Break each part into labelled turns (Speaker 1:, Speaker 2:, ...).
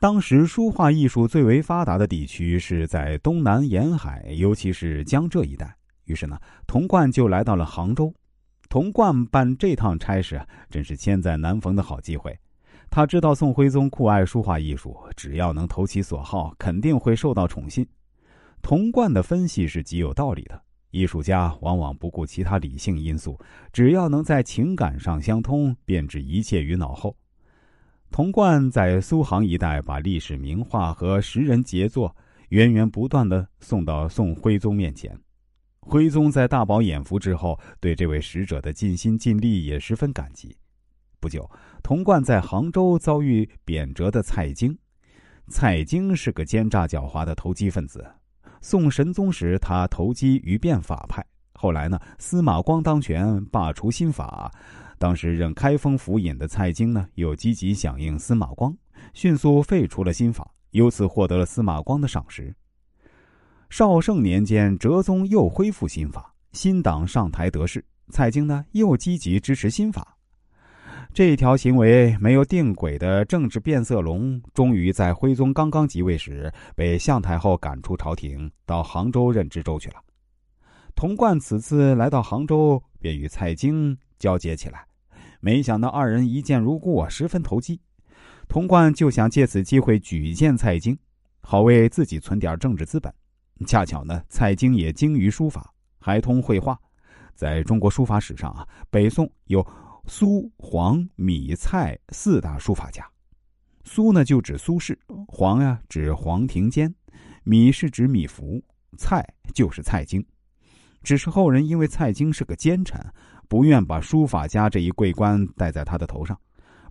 Speaker 1: 当时书画艺术最为发达的地区是在东南沿海，尤其是江浙一带。于是呢，童贯就来到了杭州。童贯办这趟差事啊，真是千载难逢的好机会。他知道宋徽宗酷爱书画艺术，只要能投其所好，肯定会受到宠信。童贯的分析是极有道理的。艺术家往往不顾其他理性因素，只要能在情感上相通，便置一切于脑后。童贯在苏杭一带把历史名画和诗人杰作源源不断的送到宋徽宗面前。徽宗在大饱眼福之后，对这位使者的尽心尽力也十分感激。不久，童贯在杭州遭遇贬谪的蔡京。蔡京是个奸诈狡猾的投机分子。宋神宗时，他投机于变法派。后来呢，司马光当权，罢除新法。当时任开封府尹的蔡京呢，又积极响应司马光，迅速废除了新法，由此获得了司马光的赏识。绍圣年间，哲宗又恢复新法，新党上台得势，蔡京呢又积极支持新法。这条行为没有定轨的政治变色龙，终于在徽宗刚刚即位时被向太后赶出朝廷，到杭州任知州去了。童贯此次来到杭州，便与蔡京交接起来，没想到二人一见如故啊，十分投机。童贯就想借此机会举荐蔡京，好为自己存点政治资本。恰巧呢，蔡京也精于书法，还通绘画。在中国书法史上啊，北宋有。苏、黄、米、蔡四大书法家，苏呢就指苏轼，黄呀指黄庭坚，米是指米芾，蔡就是蔡京。只是后人因为蔡京是个奸臣，不愿把书法家这一桂冠戴在他的头上，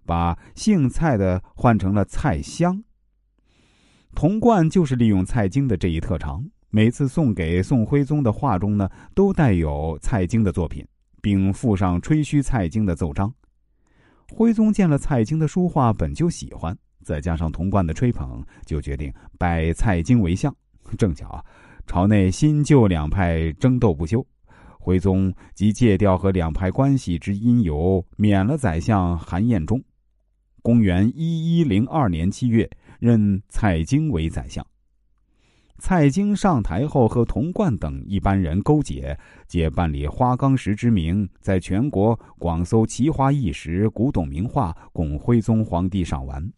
Speaker 1: 把姓蔡的换成了蔡襄。童贯就是利用蔡京的这一特长，每次送给宋徽宗的画中呢，都带有蔡京的作品。并附上吹嘘蔡京的奏章。徽宗见了蔡京的书画，本就喜欢，再加上童贯的吹捧，就决定拜蔡京为相。正巧，朝内新旧两派争斗不休，徽宗即借调和两派关系之因由，免了宰相韩彦忠。公元一一零二年七月，任蔡京为宰相。蔡京上台后，和童贯等一般人勾结，借办理花岗石之名，在全国广搜奇花异石、古董名画，供徽宗皇帝赏玩。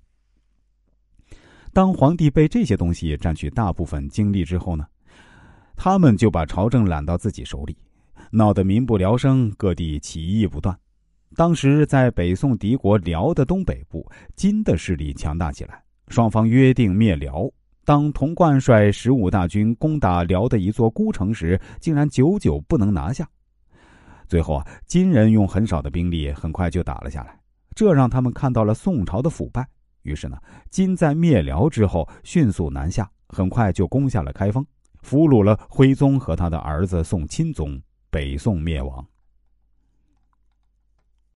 Speaker 1: 当皇帝被这些东西占据大部分精力之后呢，他们就把朝政揽到自己手里，闹得民不聊生，各地起义不断。当时在北宋敌国辽的东北部，金的势力强大起来，双方约定灭辽。当童贯率十五大军攻打辽的一座孤城时，竟然久久不能拿下。最后啊，金人用很少的兵力，很快就打了下来，这让他们看到了宋朝的腐败。于是呢，金在灭辽之后迅速南下，很快就攻下了开封，俘虏了徽宗和他的儿子宋钦宗，北宋灭亡。